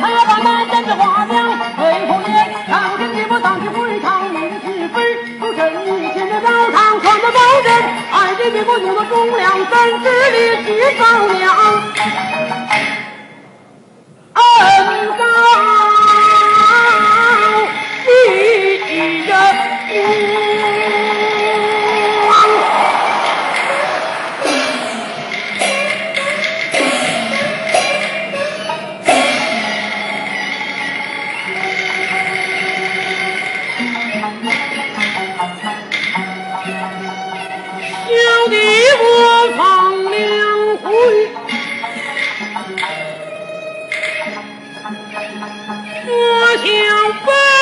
他要把南胭脂花香，北风夜长。征的我荡气回肠，凌日西飞。孤身御剑，那高堂算个高人。爱的你，我有了忠良，三尺离西藏。你我访两会，我想问。